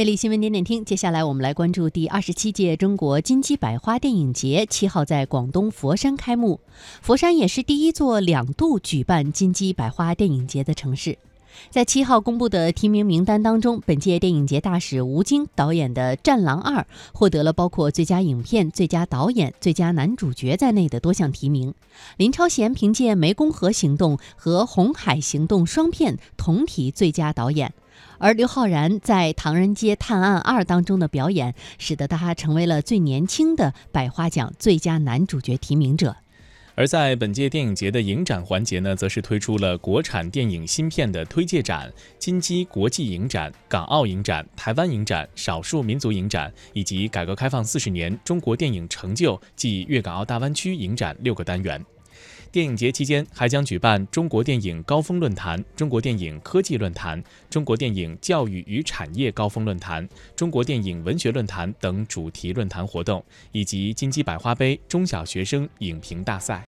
魅力新闻点点听，接下来我们来关注第二十七届中国金鸡百花电影节，七号在广东佛山开幕。佛山也是第一座两度举办金鸡百花电影节的城市。在七号公布的提名名单当中，本届电影节大使吴京导演的《战狼二》获得了包括最佳影片、最佳导演、最佳男主角在内的多项提名。林超贤凭借《湄公河行动》和《红海行动》双片同提最佳导演，而刘昊然在《唐人街探案二》当中的表演，使得他成为了最年轻的百花奖最佳男主角提名者。而在本届电影节的影展环节呢，则是推出了国产电影新片的推介展、金鸡国际影展、港澳影展、台湾影展、少数民族影展以及改革开放四十年中国电影成就暨粤港澳大湾区影展六个单元。电影节期间还将举办中国电影高峰论坛、中国电影科技论坛、中国电影教育与产业高峰论坛、中国电影文学论坛等主题论坛活动，以及金鸡百花杯中小学生影评大赛。